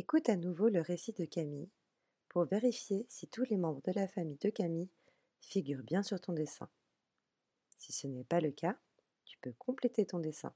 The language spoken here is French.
Écoute à nouveau le récit de Camille pour vérifier si tous les membres de la famille de Camille figurent bien sur ton dessin. Si ce n'est pas le cas, tu peux compléter ton dessin.